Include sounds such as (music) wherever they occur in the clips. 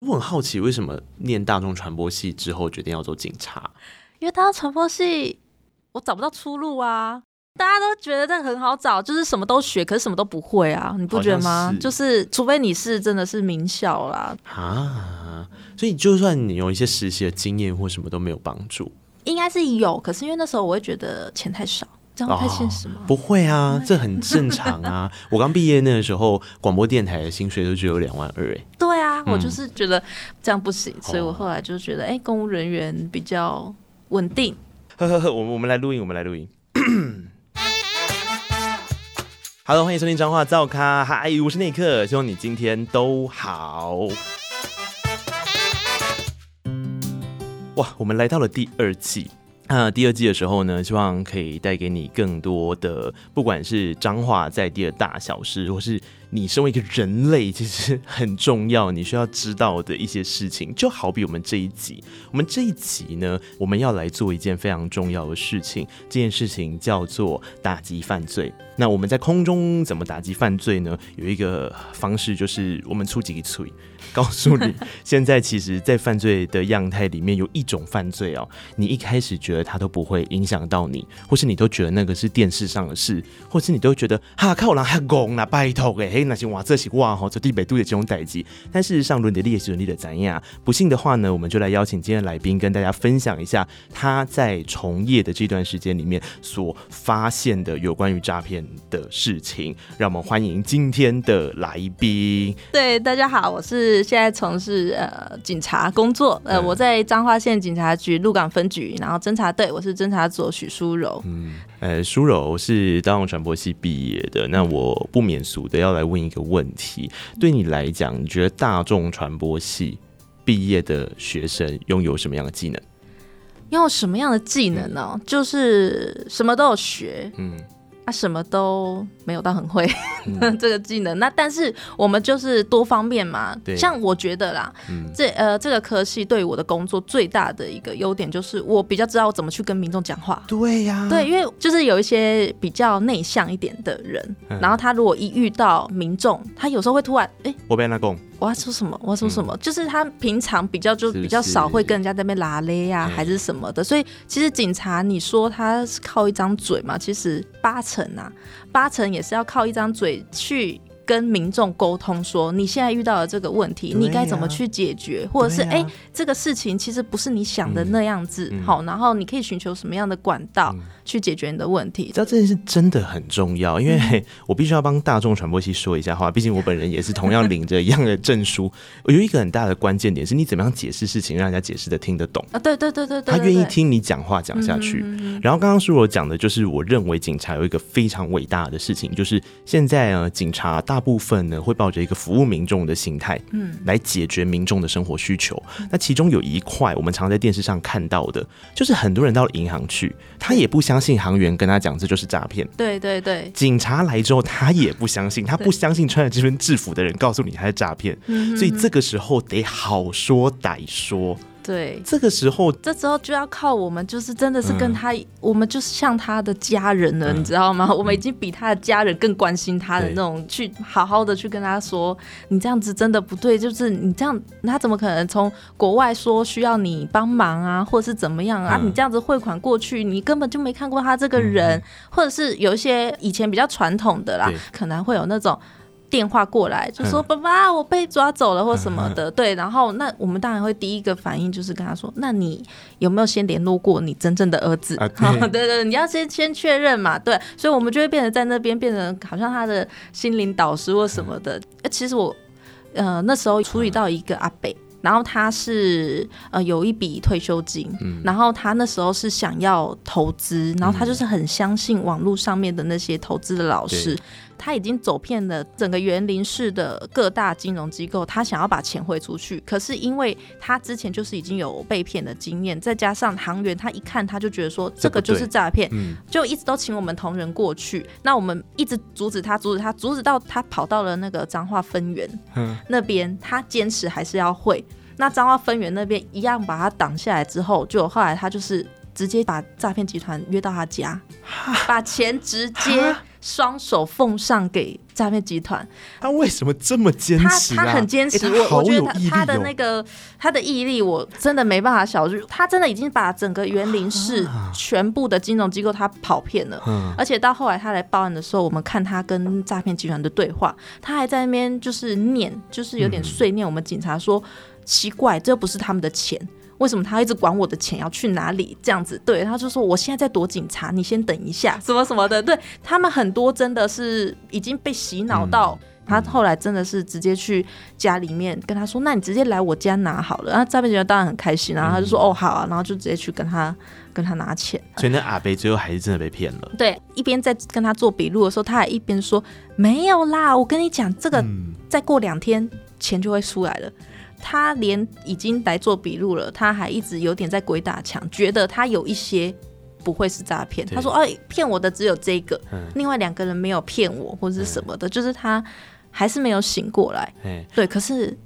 我很好奇，为什么念大众传播系之后决定要做警察？因为大众传播系我找不到出路啊！大家都觉得这个很好找，就是什么都学，可是什么都不会啊！你不觉得吗？是就是除非你是真的是名校啦啊，所以就算你有一些实习的经验或什么都没有帮助。应该是有，可是因为那时候我会觉得钱太少。这样太现实吗？哦，不会啊，这很正常啊。(laughs) 我刚毕业那个时候，广播电台的薪水都只有两万二哎。对啊，我就是觉得这样不行，嗯、所以我后来就觉得，哎、欸，公务人员比较稳定。呵呵呵，我们我们来录音，我们来录音。(coughs) Hello，欢迎收听彰化造咖，嗨，我是内克，希望你今天都好。哇，我们来到了第二季。那第二季的时候呢，希望可以带给你更多的，不管是彰化在地的大小事，或是。你身为一个人类，其实很重要，你需要知道的一些事情，就好比我们这一集，我们这一集呢，我们要来做一件非常重要的事情，这件事情叫做打击犯罪。那我们在空中怎么打击犯罪呢？有一个方式就是我们出几个锤，告诉你，(laughs) 现在其实，在犯罪的样态里面，有一种犯罪哦，你一开始觉得它都不会影响到你，或是你都觉得那个是电视上的事，或是你都觉得哈靠人还讲啦，拜托诶。那些哇，这些哇哈，这地北都有这种代际。但事实上，伦德利也是伦理的怎样？不信的话呢，我们就来邀请今天的来宾，跟大家分享一下他在从业的这段时间里面所发现的有关于诈骗的事情。让我们欢迎今天的来宾。对，大家好，我是现在从事呃警察工作，呃，我在彰化县警察局鹿港分局，然后侦查队，我是侦查组许淑柔。嗯，呃，淑柔是大众传播系毕业的，那我不免俗的要来。问一个问题，对你来讲，你觉得大众传播系毕业的学生拥有什么样的技能？拥有什么样的技能呢？嗯、就是什么都有学，嗯。他什么都没有到很会、嗯、(laughs) 这个技能，那但是我们就是多方面嘛。对像我觉得啦，嗯、这呃这个科系对于我的工作最大的一个优点就是我比较知道我怎么去跟民众讲话。对呀、啊，对，因为就是有一些比较内向一点的人，嗯、然后他如果一遇到民众，他有时候会突然哎，欸、我被他讲。我要说什么？我要说什么？嗯、就是他平常比较就比较少会跟人家在那边拉勒呀，还是什么的。所以其实警察，你说他是靠一张嘴嘛？其实八成啊，八成也是要靠一张嘴去跟民众沟通，说你现在遇到的这个问题，你该怎么去解决，或者是哎，这个事情其实不是你想的那样子。好，然后你可以寻求什么样的管道？去解决你的问题，知道这件事真的很重要，因为 (laughs) 我必须要帮大众传播系说一下话，毕竟我本人也是同样领着一样的证书。我 (laughs) 有一个很大的关键点是你怎么样解释事情，让人家解释的听得懂啊？对对对对，他愿意听你讲话讲下去。然后刚刚书柔讲的就是，我认为警察有一个非常伟大的事情，就是现在啊，警察大部分呢会抱着一个服务民众的心态，嗯，来解决民众的生活需求。那其中有一块我们常在电视上看到的，就是很多人到了银行去，他也不相信。信行员跟他讲，这就是诈骗。对对对，警察来之后，他也不相信，他不相信穿着这身制服的人告诉你他是诈骗，所以这个时候得好说歹说。对，这个时候，这时候就要靠我们，就是真的是跟他，嗯、我们就是像他的家人了，嗯、你知道吗？(laughs) 我们已经比他的家人更关心他的那种，去好好的去跟他说，你这样子真的不对，就是你这样，他怎么可能从国外说需要你帮忙啊，或者是怎么样啊？嗯、你这样子汇款过去，你根本就没看过他这个人，嗯、或者是有一些以前比较传统的啦，可能会有那种。电话过来就说：“爸爸，我被抓走了，或什么的。”对，然后那我们当然会第一个反应就是跟他说：“那你有没有先联络过你真正的儿子？” (laughs) 对对对，你要先先确认嘛。对，所以我们就会变成在那边变成好像他的心灵导师或什么的。其实我呃那时候处理到一个阿北，然后他是呃有一笔退休金，然后他那时候是想要投资，然后他就是很相信网络上面的那些投资的老师。他已经走遍了整个园林市的各大金融机构，他想要把钱汇出去，可是因为他之前就是已经有被骗的经验，再加上行员他一看他就觉得说这个就是诈骗，嗯、就一直都请我们同仁过去。那我们一直阻止他，阻止他，阻止到他跑到了那个彰化分园、嗯、那边，他坚持还是要汇。那彰化分园那边一样把他挡下来之后，就后来他就是直接把诈骗集团约到他家，把钱直接。双手奉上给诈骗集团。他为什么这么坚持、啊、他他很坚持，我、欸哦、我觉得他他的那个他的毅力，我真的没办法小视。他真的已经把整个园林市全部的金融机构他跑遍了，啊、而且到后来他来报案的时候，我们看他跟诈骗集团的对话，他还在那边就是念，就是有点碎念。我们警察说、嗯、奇怪，这不是他们的钱。为什么他一直管我的钱要去哪里？这样子，对，他就说我现在在躲警察，你先等一下，(laughs) 什么什么的。对，他们很多真的是已经被洗脑到，嗯、他后来真的是直接去家里面跟他说，那你直接来我家拿好了。然后诈骗集团当然很开心，然后他就说、嗯、哦好啊，然后就直接去跟他跟他拿钱。所以那阿贝最后还是真的被骗了。对，一边在跟他做笔录的时候，他还一边说没有啦，我跟你讲，这个再过两天钱就会出来了。他连已经来做笔录了，他还一直有点在鬼打墙，觉得他有一些不会是诈骗。他说：“哎，骗我的只有这个，嗯、另外两个人没有骗我，或者是什么的，嗯、就是他还是没有醒过来。嗯”对。可是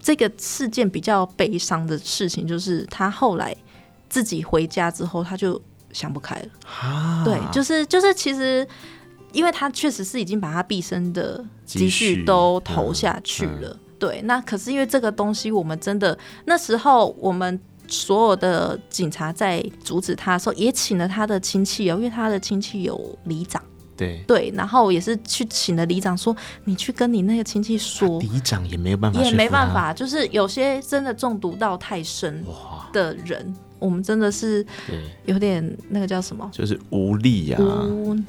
这个事件比较悲伤的事情，就是他后来自己回家之后，他就想不开了。啊、对，就是就是，其实因为他确实是已经把他毕生的积蓄都投下去了。嗯嗯对，那可是因为这个东西，我们真的那时候，我们所有的警察在阻止他的时候，也请了他的亲戚哦，因为他的亲戚有里长，对对，然后也是去请了里长说，你去跟你那个亲戚说，里长也没有办法，也没办法，就是有些真的中毒到太深的人。我们真的是有点那个叫什么，就是无力呀、啊，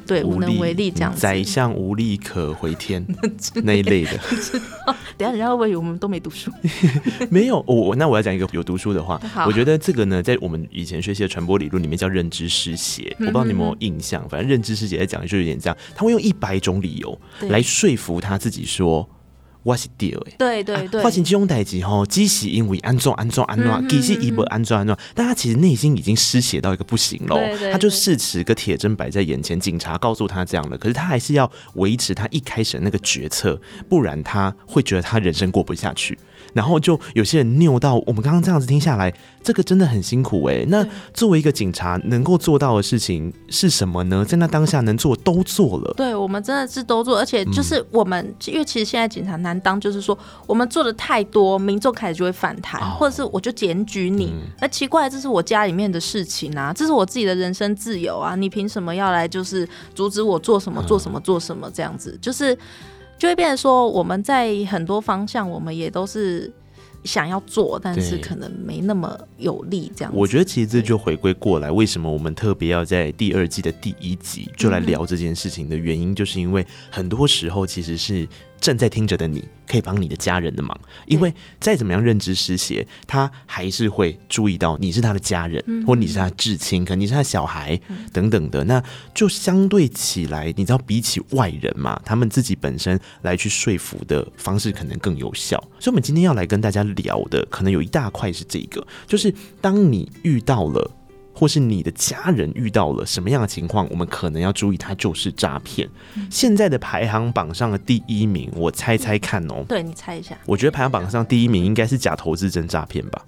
对，无能为力这样子。宰相无力可回天 (laughs) 那一类的。(laughs) 等下人家会不会以为我们都没读书？(laughs) 没有，我那我要讲一个有读书的话。我觉得这个呢，在我们以前学习的传播理论里面叫认知失协。我不知道你有没有印象，反正认知失协在讲的就有点这样，他会用一百种理由来说服他自己说。我是对的，对对对，发生这种代志吼，只是因为安装安装安装，其实一不安装安装，但他其实内心已经失血到一个不行了，对对对，他就事实个铁针摆在眼前，警察告诉他这样了，可是他还是要维持他一开始的那个决策，不然他会觉得他人生过不下去。然后就有些人拗到，我们刚刚这样子听下来，这个真的很辛苦哎。那作为一个警察，能够做到的事情是什么呢？在那当下能做都做了。对，我们真的是都做，而且就是我们，嗯、因为其实现在警察难当，就是说我们做的太多，民众开始就会反弹，哦、或者是我就检举你。那、嗯、奇怪，这是我家里面的事情啊，这是我自己的人身自由啊，你凭什么要来就是阻止我做什么做什么做什么这样子？就是。就会变成说，我们在很多方向，我们也都是想要做，但是可能没那么有力。这样，我觉得其实这就回归过来，为什么我们特别要在第二季的第一集就来聊这件事情的原因，就是因为很多时候其实是。正在听着的你，可以帮你的家人的忙，因为再怎么样认知失协，他还是会注意到你是他的家人，嗯、或你是他至亲，可能你是他小孩、嗯、等等的，那就相对起来，你知道，比起外人嘛，他们自己本身来去说服的方式可能更有效。所以，我们今天要来跟大家聊的，可能有一大块是这个，就是当你遇到了。或是你的家人遇到了什么样的情况，我们可能要注意，它就是诈骗。嗯、现在的排行榜上的第一名，我猜猜看哦、喔。对，你猜一下。我觉得排行榜上第一名应该是假投资真诈骗吧。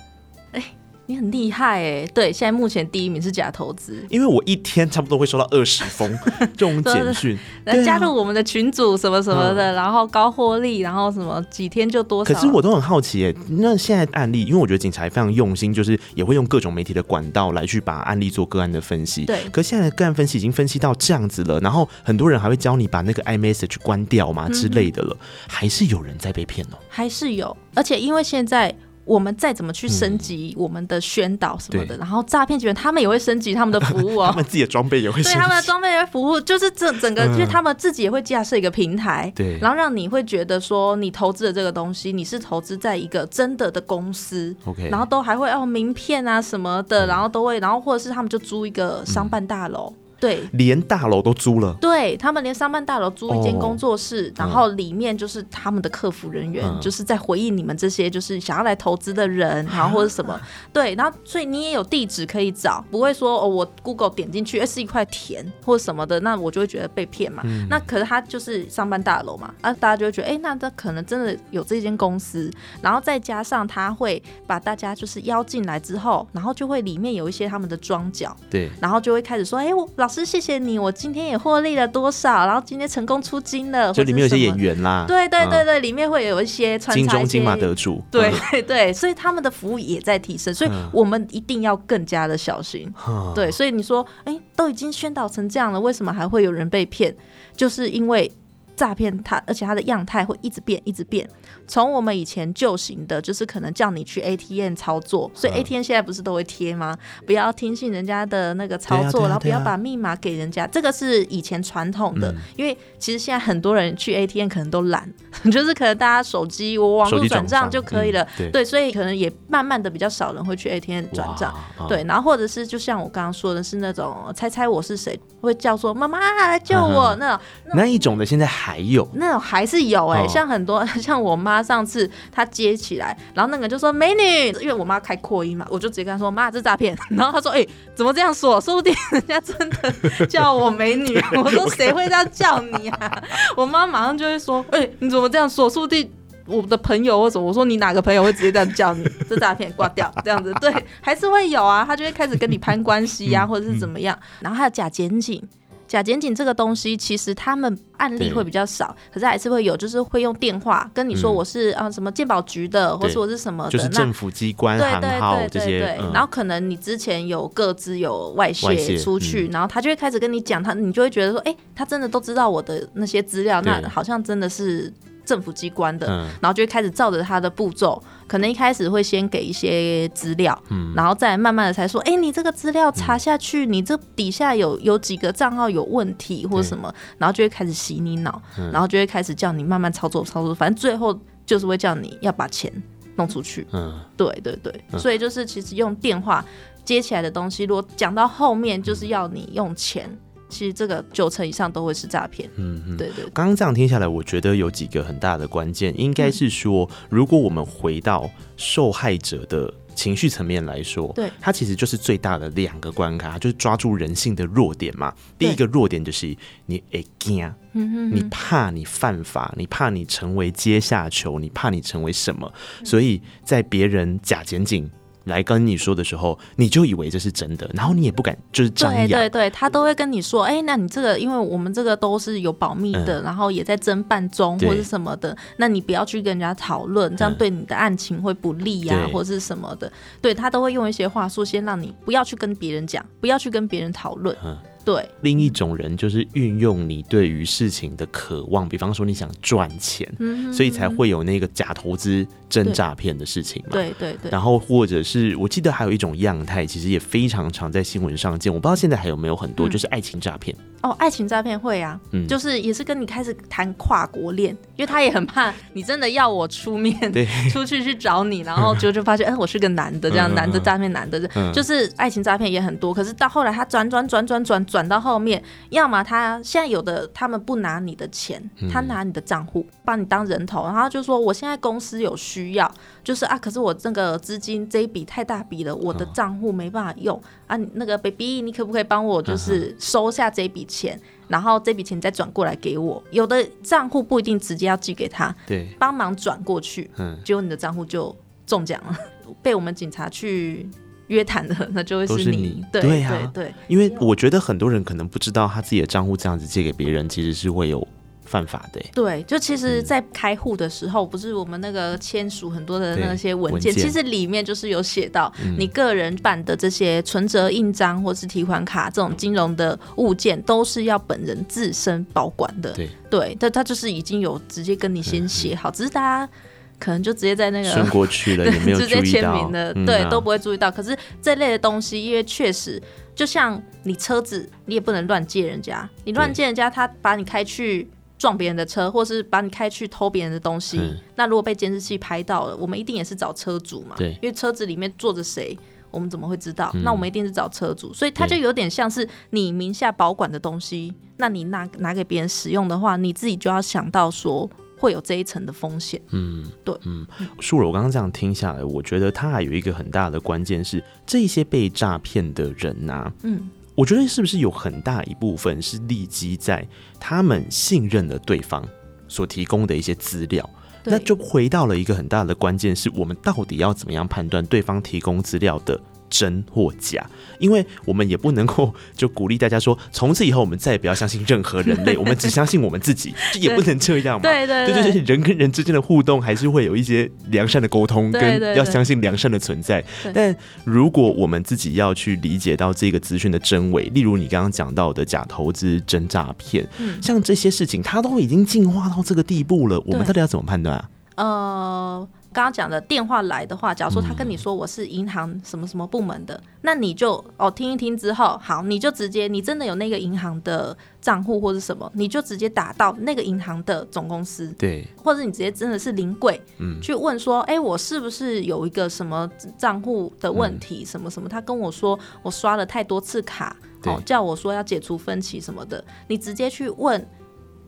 欸你很厉害哎，对，现在目前第一名是假投资，因为我一天差不多会收到二十封 (laughs) 这种简讯，来加入我们的群组什么什么的，然后高获利，然后什么几天就多少。可是我都很好奇哎，那现在案例，因为我觉得警察非常用心，就是也会用各种媒体的管道来去把案例做个案的分析。对，可是现在的个案分析已经分析到这样子了，然后很多人还会教你把那个 iMessage 关掉嘛之类的了，还是有人在被骗哦，还是有，而且因为现在。我们再怎么去升级我们的宣导什么的，嗯、然后诈骗集团他们也会升级他们的服务哦，(laughs) 他们自己的装备也会升级，对他们的装备也会服务，就是这整个，就是他们自己也会架设一个平台，对，然后让你会觉得说你投资的这个东西，你是投资在一个真的的公司，OK，然后都还会哦名片啊什么的，然后都会，然后或者是他们就租一个商办大楼。嗯对，连大楼都租了。对，他们连商办大楼租一间工作室，哦、然后里面就是他们的客服人员，嗯、就是在回应你们这些就是想要来投资的人，嗯、然后或者什么。对，然后所以你也有地址可以找，不会说哦，我 Google 点进去，哎，是一块田或者什么的，那我就会觉得被骗嘛。嗯、那可是他就是商办大楼嘛，啊，大家就会觉得，哎，那他可能真的有这间公司，然后再加上他会把大家就是邀进来之后，然后就会里面有一些他们的装脚，对，然后就会开始说，哎，我老师谢谢你，我今天也获利了多少，然后今天成功出金了。就里面有些演员啦，对对对对，里面会有一些穿插金钟金马得主，对 (laughs) 对对，所以他们的服务也在提升，所以我们一定要更加的小心。对，所以你说，哎，都已经宣导成这样了，为什么还会有人被骗？就是因为。诈骗它，而且它的样态会一直变，一直变。从我们以前旧型的，就是可能叫你去 ATM 操作，所以 ATM 现在不是都会贴吗？不要听信人家的那个操作，然后不要把密码给人家。这个是以前传统的，因为其实现在很多人去 ATM 可能都懒，(laughs) 就是可能大家手机我网络转账就可以了，对，所以可能也慢慢的比较少人会去 ATM 转账，对，然后或者是就像我刚刚说的是那种猜猜我是谁，会叫说妈妈来救我！那种那一种的，现在还。有？那种还是有哎、欸，像很多 (laughs) 像我妈上次他接起来，然后那个人就说美女，因为我妈开扩音嘛，我就直接跟她说妈这诈骗，(laughs) 然后她说哎、欸、怎么这样说？说不定人家真的叫我美女，(laughs) 我说谁会这样叫你啊？我妈马上就会说哎、欸、你怎么这样说？说不定我的朋友或什么，我说你哪个朋友会直接这样叫你？(laughs) 这诈骗挂掉这样子，对，还是会有啊，他就会开始跟你攀关系呀、啊，或者是怎么样，然后还有假检警。假检警这个东西，其实他们案例会比较少，可是还是会有，就是会用电话跟你说我是啊什么鉴宝局的，或是我是什么的，就是政府机关行号这些。然后可能你之前有各自有外泄出去，然后他就会开始跟你讲，他你就会觉得说，哎，他真的都知道我的那些资料，那好像真的是。政府机关的，然后就会开始照着他的步骤，可能一开始会先给一些资料，然后再慢慢的才说，哎，你这个资料查下去，你这底下有有几个账号有问题或者什么，然后就会开始洗你脑，然后就会开始叫你慢慢操作操作，反正最后就是会叫你要把钱弄出去。嗯，对对对，所以就是其实用电话接起来的东西，如果讲到后面就是要你用钱。其实这个九成以上都会是诈骗。嗯嗯，对对。刚刚这样听下来，我觉得有几个很大的关键，应该是说，如果我们回到受害者的情绪层面来说，对，它其实就是最大的两个关卡，就是抓住人性的弱点嘛。第一个弱点就是你会惊，你怕你犯法，你怕你成为阶下囚，你怕你成为什么，所以在别人假检警来跟你说的时候，你就以为这是真的，然后你也不敢就是张扬。对对对，他都会跟你说，哎、欸，那你这个，因为我们这个都是有保密的，嗯、然后也在侦办中或者什么的，那你不要去跟人家讨论，这样对你的案情会不利呀、啊，嗯、或者是什么的。对，他都会用一些话术，先让你不要去跟别人讲，不要去跟别人讨论。嗯对，另一种人就是运用你对于事情的渴望，比方说你想赚钱，嗯、所以才会有那个假投资真诈骗的事情嘛。对对对。然后或者是我记得还有一种样态，其实也非常常在新闻上见，我不知道现在还有没有很多，嗯、就是爱情诈骗。哦，爱情诈骗会啊，嗯，就是也是跟你开始谈跨国恋，因为他也很怕你真的要我出面，(laughs) 对，(laughs) 出去去找你，然后就就发现，哎、嗯，我是个男的，这样男的诈骗男的，嗯、就是爱情诈骗也很多。可是到后来他转转转转转转到后面，要么他现在有的他们不拿你的钱，他拿你的账户，把你当人头，然后就说我现在公司有需要，就是啊，可是我这个资金这一笔太大笔了，我的账户没办法用啊，那个 baby 你可不可以帮我就是收下这笔钱？然后这笔钱再转过来给我。有的账户不一定直接要寄给他，对，帮忙转过去，嗯，结果你的账户就中奖了，(laughs) 被我们警察去约谈的，那就会是你，对对啊，对，对，因为我觉得很多人可能不知道他自己的账户这样子借给别人，其实是会有。犯法的。对，就其实，在开户的时候，不是我们那个签署很多的那些文件，其实里面就是有写到，你个人办的这些存折、印章或是提款卡这种金融的物件，都是要本人自身保管的。对，对，但他就是已经有直接跟你先写好，只是大家可能就直接在那个顺过去了，(laughs) 直接签名的，对，都不会注意到。可是这类的东西，因为确实，就像你车子，你也不能乱借人家，你乱借人家，他把你开去。撞别人的车，或是把你开去偷别人的东西，嗯、那如果被监视器拍到了，我们一定也是找车主嘛？对，因为车子里面坐着谁，我们怎么会知道？嗯、那我们一定是找车主，所以它就有点像是你名下保管的东西，那你拿拿给别人使用的话，你自己就要想到说会有这一层的风险。嗯，对，嗯，树柔，我刚刚这样听下来，我觉得它还有一个很大的关键是，这些被诈骗的人呐、啊，嗯。我觉得是不是有很大一部分是立基在他们信任的对方所提供的一些资料？那就回到了一个很大的关键，是我们到底要怎么样判断对方提供资料的真或假，因为我们也不能够就鼓励大家说，从此以后我们再也不要相信任何人类，我们只相信我们自己，这也不能这样嘛。对对对，对，就是人跟人之间的互动还是会有一些良善的沟通，跟要相信良善的存在。但如果我们自己要去理解到这个资讯的真伪，例如你刚刚讲到的假投资、真诈骗，像这些事情，它都已经进化到这个地步了，我们到底要怎么判断啊？呃。刚刚讲的电话来的话，假如说他跟你说我是银行什么什么部门的，嗯、那你就哦听一听之后，好，你就直接你真的有那个银行的账户或者什么，你就直接打到那个银行的总公司，对，或者你直接真的是临柜，嗯，去问说，哎、欸，我是不是有一个什么账户的问题，嗯、什么什么？他跟我说我刷了太多次卡，哦，叫我说要解除分歧什么的，你直接去问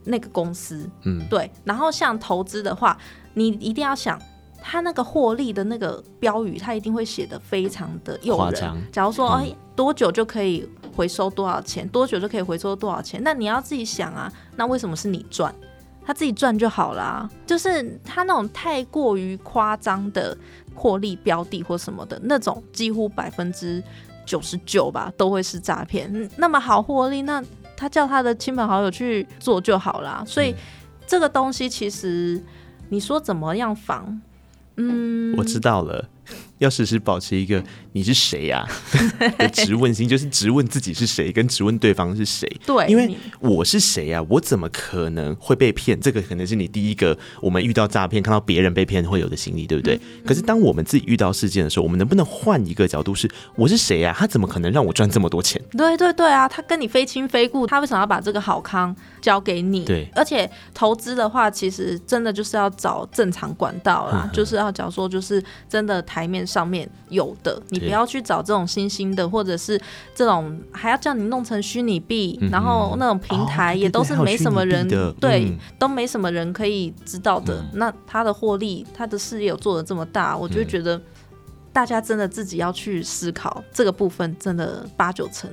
那个公司，嗯，对。然后像投资的话，你一定要想。他那个获利的那个标语，他一定会写得非常的诱人。假如说，哎、欸，多久就可以回收多少钱？多久就可以回收多少钱？那你要自己想啊，那为什么是你赚？他自己赚就好啦。就是他那种太过于夸张的获利标的或什么的那种，几乎百分之九十九吧，都会是诈骗。那么好获利，那他叫他的亲朋好友去做就好啦。所以这个东西其实你说怎么样防？我知道了。要时时保持一个你是谁呀、啊、的质问心，就是质问自己是谁，跟质问对方是谁。对，因为我是谁呀、啊？我怎么可能会被骗？这个可能是你第一个我们遇到诈骗，看到别人被骗会有的心理，对不对？嗯、可是当我们自己遇到事件的时候，我们能不能换一个角度是：是我是谁呀、啊？他怎么可能让我赚这么多钱？对对对啊，他跟你非亲非故，他为什么要把这个好康交给你？对，而且投资的话，其实真的就是要找正常管道啦，嗯、就是要讲说，就是真的台面上面。有的，你不要去找这种新兴的，或者是这种还要叫你弄成虚拟币，嗯、然后那种平台也都是没什么人，哦、对，嗯、都没什么人可以知道的。嗯、那他的获利，他的事业有做的这么大，我就觉得大家真的自己要去思考这个部分，真的八九成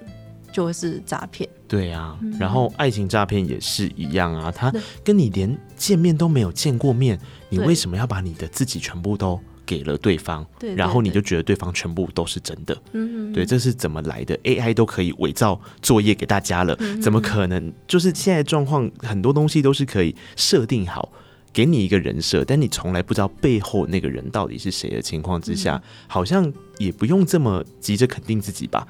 就会是诈骗。对啊，然后爱情诈骗也是一样啊，他跟你连见面都没有见过面，你为什么要把你的自己全部都给了对方，对对对，然后你就觉得对方全部都是真的，嗯，对，这是怎么来的？AI 都可以伪造作业给大家了，嗯、怎么可能？就是现在状况，很多东西都是可以设定好，给你一个人设，但你从来不知道背后那个人到底是谁的情况之下，嗯、好像也不用这么急着肯定自己吧，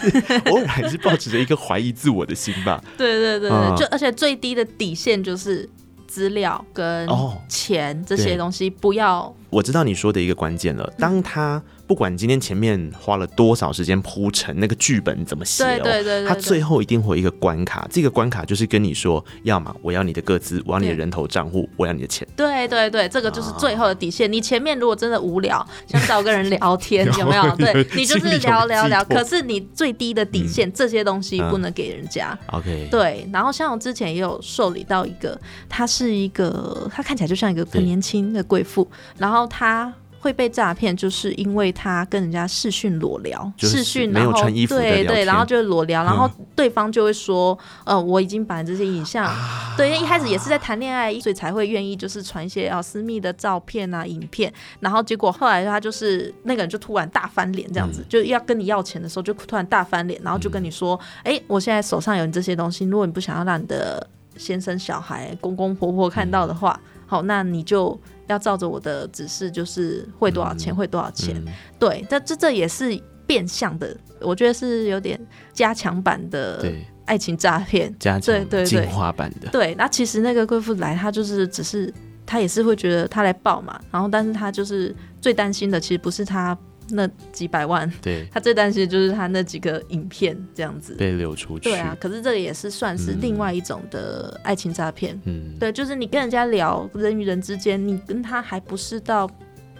(laughs) 偶尔还是保持着一个怀疑自我的心吧。对对对对，嗯、就而且最低的底线就是。资料跟钱这些东西不要。哦，我知道你说的一个关键了。当他不管今天前面花了多少时间铺陈那个剧本怎么写哦，对对对，他最后一定会有一个关卡。这个关卡就是跟你说，要么我要你的个资，我要你的人头账户，我要你的钱。对对对，这个就是最后的底线。你前面如果真的无聊，想找个人聊天，(laughs) 有没有？对，你就是聊聊聊。可是你最低的底线，这些东西不能给人家。OK。对，然后像我之前也有受理到一个，他是一个，他看起来就像一个很年轻的贵妇，然后他。会被诈骗，就是因为他跟人家视讯裸聊，视讯然后对对，然后就是裸聊，然后对方就会说，呃，我已经把这些影像，对，一开始也是在谈恋爱，所以才会愿意就是传一些啊私密的照片啊影片，然后结果后来他就是那个人就突然大翻脸这样子，就要跟你要钱的时候就突然大翻脸，然后就跟你说，哎，我现在手上有你这些东西，如果你不想要让你的先生、小孩、公公婆婆看到的话，好，那你就。要照着我的指示，就是汇多少钱，汇、嗯、多少钱。嗯、对，这这这也是变相的，我觉得是有点加强版的爱情诈骗，加强进化版的。对，那其实那个贵妇来，她就是只是她也是会觉得她来报嘛，然后但是她就是最担心的，其实不是她。那几百万，对，(laughs) 他最担心的就是他那几个影片这样子被流出去。对啊，可是这个也是算是另外一种的爱情诈骗。嗯，对，就是你跟人家聊人与人之间，你跟他还不是到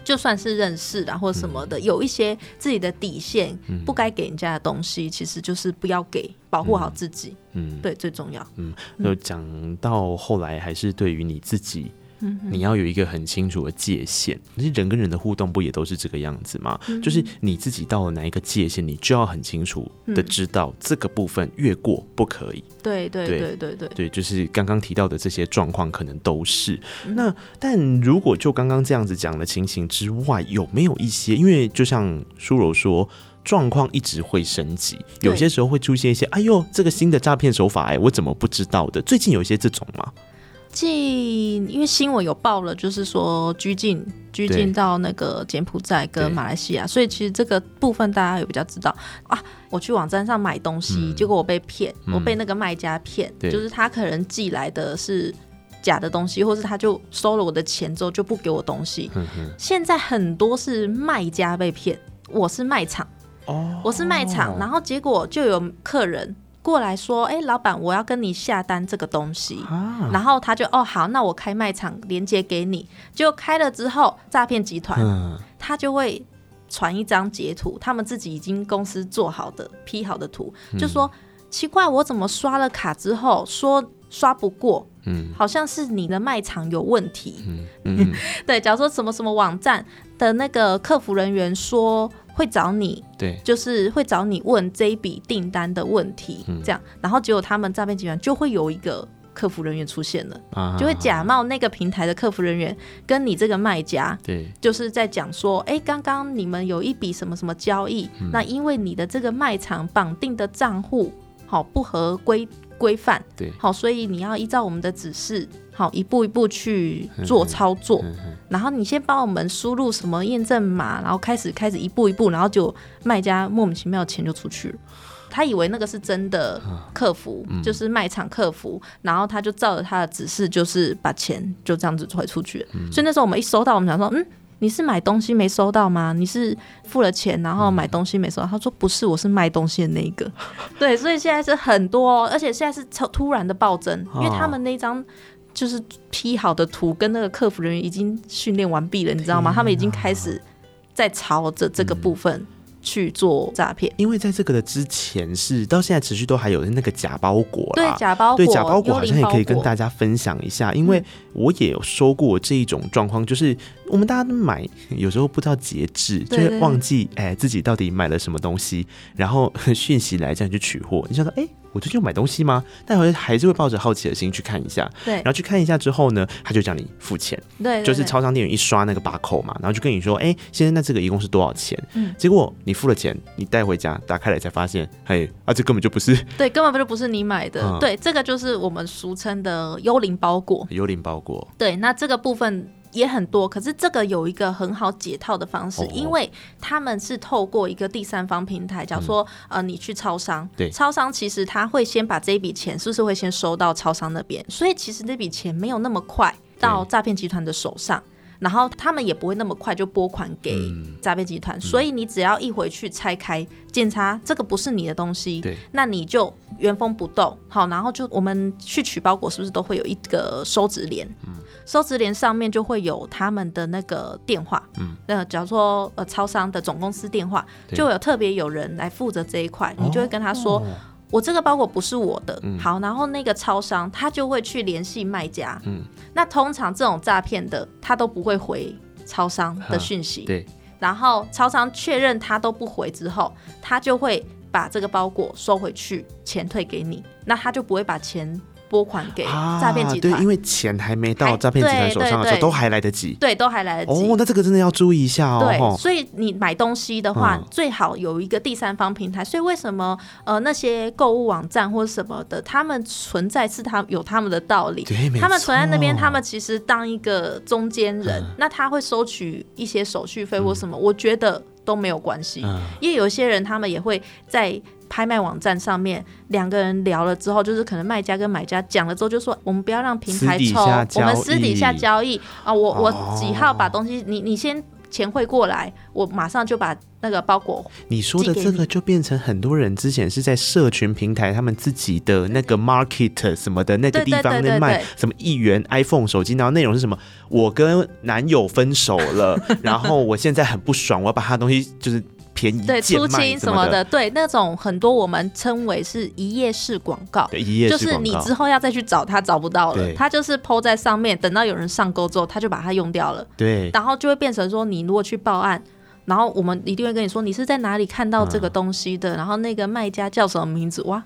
就算是认识啊或什么的，嗯、有一些自己的底线，嗯、不该给人家的东西，其实就是不要给，保护好自己。嗯，对，最重要。嗯，就讲到后来，还是对于你自己。你要有一个很清楚的界限，其实人跟人的互动不也都是这个样子吗？嗯、就是你自己到了哪一个界限，你就要很清楚的知道这个部分越过不可以。对对对对对对，对，就是刚刚提到的这些状况，可能都是。嗯、那但如果就刚刚这样子讲的情形之外，有没有一些？因为就像苏柔说，状况一直会升级，有些时候会出现一些，哎呦，这个新的诈骗手法，哎，我怎么不知道的？最近有一些这种吗？近，因为新闻有报了，就是说拘禁拘禁到那个柬埔寨跟马来西亚，所以其实这个部分大家有比较知道啊。我去网站上买东西，嗯、结果我被骗，嗯、我被那个卖家骗，就是他可能寄来的是假的东西，或是他就收了我的钱之后就不给我东西。现在很多是卖家被骗，我是卖场，哦，我是卖场，然后结果就有客人。过来说，哎、欸，老板，我要跟你下单这个东西，啊、然后他就，哦，好，那我开卖场连接给你，就开了之后，诈骗集团、嗯、他就会传一张截图，他们自己已经公司做好的 P 好的图，嗯、就说奇怪，我怎么刷了卡之后说刷不过，嗯，好像是你的卖场有问题，嗯，嗯。(laughs) 对，假如说什么什么网站的那个客服人员说。会找你，对，就是会找你问这一笔订单的问题，嗯、这样，然后结果他们诈骗集团就会有一个客服人员出现了，啊、就会假冒那个平台的客服人员，跟你这个卖家，对，就是在讲说，哎，刚刚你们有一笔什么什么交易，嗯、那因为你的这个卖场绑定的账户好不合规规范，对，好，所以你要依照我们的指示。好，一步一步去做操作，然后你先帮我们输入什么验证码，然后开始开始一步一步，然后就卖家莫名其妙钱就出去了。他以为那个是真的客服，啊嗯、就是卖场客服，然后他就照着他的指示，就是把钱就这样子汇出去了。嗯、所以那时候我们一收到，我们想说，嗯，你是买东西没收到吗？你是付了钱然后买东西没收到？嗯、他说不是，我是卖东西的那一个。(laughs) 对，所以现在是很多，而且现在是超突然的暴增，因为他们那张。就是 P 好的图跟那个客服人员已经训练完毕了，你知道吗？他们已经开始在朝着这个部分去做诈骗。因为在这个的之前是到现在持续都还有那个假包裹，对假包裹，对假包裹好像也可以跟大家分享一下，因为我也有说过这一种状况，就是我们大家都买，有时候不知道节制，就会忘记哎自己到底买了什么东西，然后 (laughs) 讯息来这样去取货，你想说哎。我最近有买东西吗？但我还是会抱着好奇的心去看一下。对，然后去看一下之后呢，他就叫你付钱。对，就是超商店员一刷那个把扣嘛，然后就跟你说：“哎，先生，那这个一共是多少钱？”嗯，结果你付了钱，你带回家打开来才发现，嘿，啊，这根本就不是。(laughs) 对，根本就不是你买的。对，这个就是我们俗称的幽灵包裹。幽灵包裹。对，那这个部分。也很多，可是这个有一个很好解套的方式，因为他们是透过一个第三方平台，假如说呃你去超商，对，超商其实他会先把这一笔钱是不是会先收到超商那边，所以其实那笔钱没有那么快到诈骗集团的手上，然后他们也不会那么快就拨款给诈骗集团，所以你只要一回去拆开检查这个不是你的东西，对，那你就原封不动好，然后就我们去取包裹是不是都会有一个收执联？嗯。收执联上面就会有他们的那个电话，嗯，那假如说呃，超商的总公司电话，对。就有特别有人来负责这一块，你就会跟他说，哦、我这个包裹不是我的，嗯、好，然后那个超商他就会去联系卖家，嗯，那通常这种诈骗的他都不会回超商的讯息，对，然后超商确认他都不回之后，他就会把这个包裹收回去，钱退给你，那他就不会把钱。拨款给诈骗集团，对，因为钱还没到诈骗集团手上的时候，都还来得及，对，都还来得及。哦，那这个真的要注意一下哦。对，所以你买东西的话，最好有一个第三方平台。所以为什么呃那些购物网站或者什么的，他们存在是他有他们的道理。对，他们存在那边，他们其实当一个中间人，那他会收取一些手续费或什么，我觉得都没有关系。因为有些人他们也会在。拍卖网站上面两个人聊了之后，就是可能卖家跟买家讲了之后，就说我们不要让平台抽，我们私底下交易啊，我我几号把东西，你你先钱汇过来，我马上就把那个包裹。你说的这个就变成很多人之前是在社群平台，他们自己的那个 market 什么的那个地方在卖什么一元 iPhone 手机，然后内容是什么？我跟男友分手了，(laughs) 然后我现在很不爽，我要把他的东西就是。对，出清什么的，对，那种很多我们称为是一页式广告，一页式，就是你之后要再去找他找不到了，对他就是 po 在上面，等到有人上钩之后，他就把它用掉了，对，然后就会变成说，你如果去报案。然后我们一定会跟你说，你是在哪里看到这个东西的？嗯、然后那个卖家叫什么名字？哇，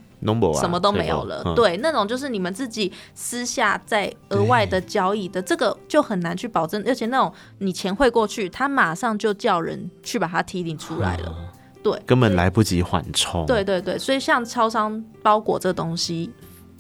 什么都没有了。嗯、对，那种就是你们自己私下在额外的交易的，这个就很难去保证。而且那种你钱汇过去，他马上就叫人去把它提领出来了。嗯对，根本来不及缓冲。对对对，所以像超商包裹这东西，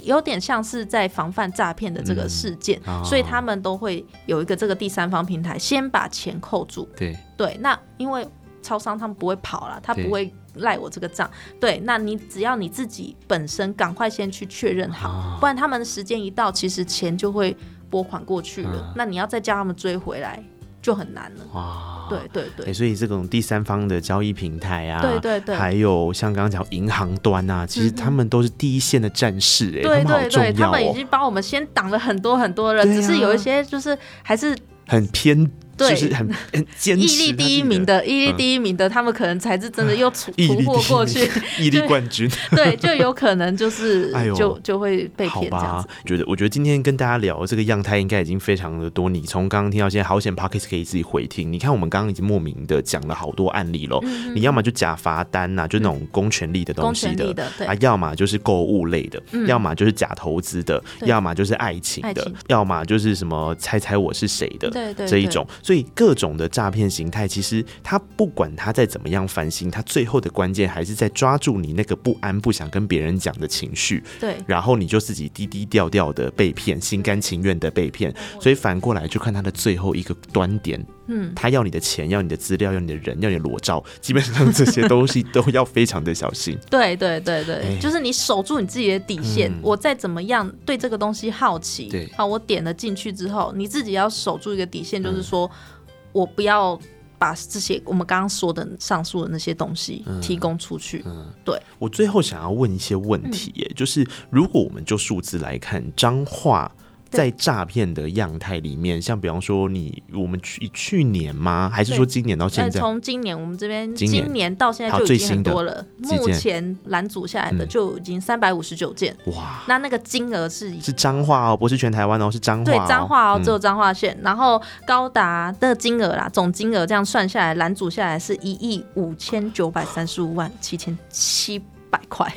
有点像是在防范诈骗的这个事件，嗯哦、所以他们都会有一个这个第三方平台，先把钱扣住。对对，那因为超商他们不会跑了，他不会赖我这个账。对，那你只要你自己本身赶快先去确认好，哦、不然他们时间一到，其实钱就会拨款过去了。嗯、那你要再叫他们追回来。就很难了。哇！对对对、欸，所以这种第三方的交易平台啊，对对对，还有像刚刚讲银行端啊，其实他们都是第一线的战士哎、欸，对对对，他们，他们已经帮我们先挡了很多很多人，啊、只是有一些就是还是很偏。对，就是很 (laughs) 很坚持。毅力第一名的，毅力第一名的，他们可能才是真的又突 (laughs) 突破过去，(laughs) 毅力冠军。对，就有可能就是，就就会被骗这样子。觉得，我觉得今天跟大家聊这个样态，应该已经非常的多。你从刚刚听到现在，好险 p o c k e t 可以自己回听。你看，我们刚刚已经莫名的讲了好多案例喽。你要么就假罚单呐，就那种公权力的东西的啊；要么就是购物类的；要么就是假投资的；要么就是爱情的；要么就是什么猜猜我是谁的这一种。所以各种的。诈骗形态，其实他不管他再怎么样翻新，他最后的关键还是在抓住你那个不安、不想跟别人讲的情绪。对，然后你就自己低低调调的被骗，心甘情愿的被骗。所以反过来就看他的最后一个端点。嗯，他要你的钱，要你的资料，要你的人，要你的裸照，基本上这些东西 (laughs) 都要非常的小心。对对对对，欸、就是你守住你自己的底线。嗯、我再怎么样对这个东西好奇，对，好，我点了进去之后，你自己要守住一个底线，就是说。嗯我不要把这些我们刚刚说的上述的那些东西提供出去。嗯，嗯对。我最后想要问一些问题，耶，嗯、就是如果我们就数字来看，彰化。在诈骗的样态里面，像比方说你我们去去年吗？还是说今年到现在？从今年我们这边今年到现在就已经很多了。目前拦阻下来的就已经三百五十九件。哇！那那个金额是是彰化哦，不是全台湾哦，是彰化。对，彰化哦，只有彰化县。然后高达的金额啦，总金额这样算下来，拦阻下来是一亿五千九百三十五万七千七百块，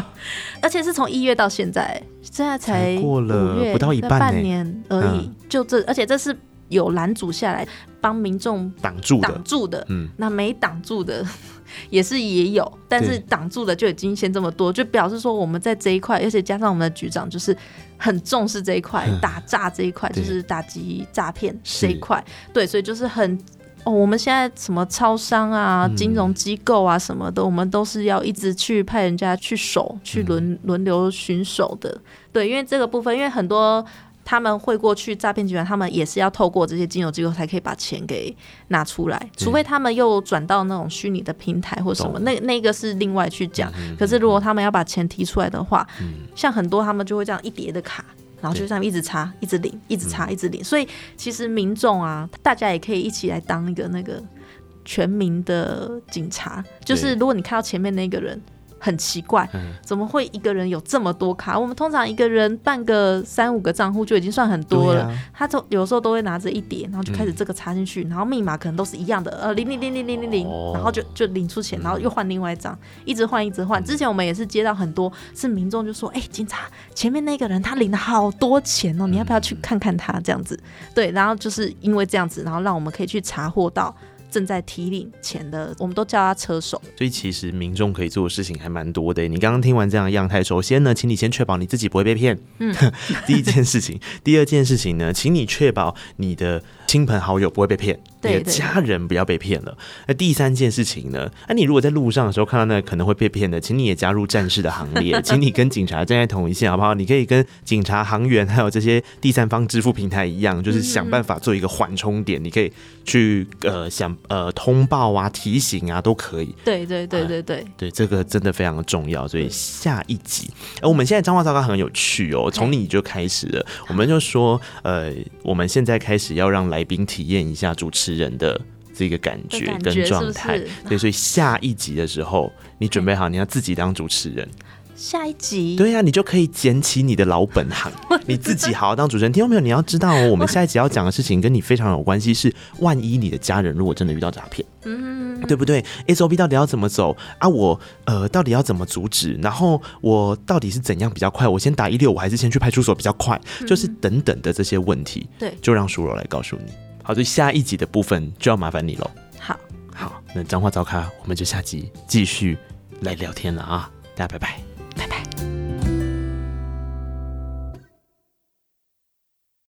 (laughs) 而且是从一月到现在，现在才过了不到一半，半年而已。嗯、就这，而且这是有拦阻下来，帮民众挡住挡住的。嗯，那没挡住的 (laughs) 也是也有，但是挡住的就已经先这么多，就表示说我们在这一块，而且加上我们的局长就是很重视这一块，嗯、打诈这一块，就是打击诈骗这一块。对，所以就是很。哦，我们现在什么超商啊、金融机构啊什么的，嗯、我们都是要一直去派人家去守，去轮轮流巡守的。对，因为这个部分，因为很多他们会过去诈骗集团，他们也是要透过这些金融机构才可以把钱给拿出来，除非他们又转到那种虚拟的平台或什么，嗯、那那个是另外去讲。嗯、可是如果他们要把钱提出来的话，嗯、像很多他们就会这样一叠的卡。然后就这样一直插，一直领，一直插，一直领。所以其实民众啊，大家也可以一起来当一个那个全民的警察。就是如果你看到前面那个人。很奇怪，怎么会一个人有这么多卡？我们通常一个人办个三五个账户就已经算很多了。啊、他就有时候都会拿着一叠，然后就开始这个插进去，嗯、然后密码可能都是一样的，呃，零零零零零零零，然后就就领出钱，然后又换另外一张，一直换一直换。之前我们也是接到很多是民众就说，哎、欸，警察前面那个人他领了好多钱哦，你要不要去看看他这样子？对，然后就是因为这样子，然后让我们可以去查获到。正在提领钱的，我们都叫他车手。所以其实民众可以做的事情还蛮多的。你刚刚听完这样的样态，首先呢，请你先确保你自己不会被骗。嗯，(laughs) 第一件事情，第二件事情呢，请你确保你的亲朋好友不会被骗。你的家人不要被骗了。那第三件事情呢？那、啊、你如果在路上的时候看到那个可能会被骗的，请你也加入战士的行列，(laughs) 请你跟警察站在同一线，好不好？你可以跟警察、行员还有这些第三方支付平台一样，就是想办法做一个缓冲点。嗯、你可以去呃想呃通报啊、提醒啊，都可以。对对对对对、呃、对，这个真的非常的重要。所以下一集，呃、我们现在脏话糟糕很有趣哦，从你就开始了，我们就说呃，我们现在开始要让来宾体验一下主持人的这个感觉跟状态，对，所以下一集的时候，你准备好，你要自己当主持人。下一集，对呀、啊，你就可以捡起你的老本行，(laughs) 你自己好好当主持人。听到没有？你要知道哦，我们下一集要讲的事情跟你非常有关系，是万一你的家人如果真的遇到诈骗，嗯，对不对？SOP 到底要怎么走啊？我呃，到底要怎么阻止？然后我到底是怎样比较快？我先打一六五，还是先去派出所比较快？就是等等的这些问题，对，就让舒柔来告诉你。好，所以下一集的部分就要麻烦你喽。好，好。那脏话糟咖，我们就下集继续来聊天了啊！大家拜拜。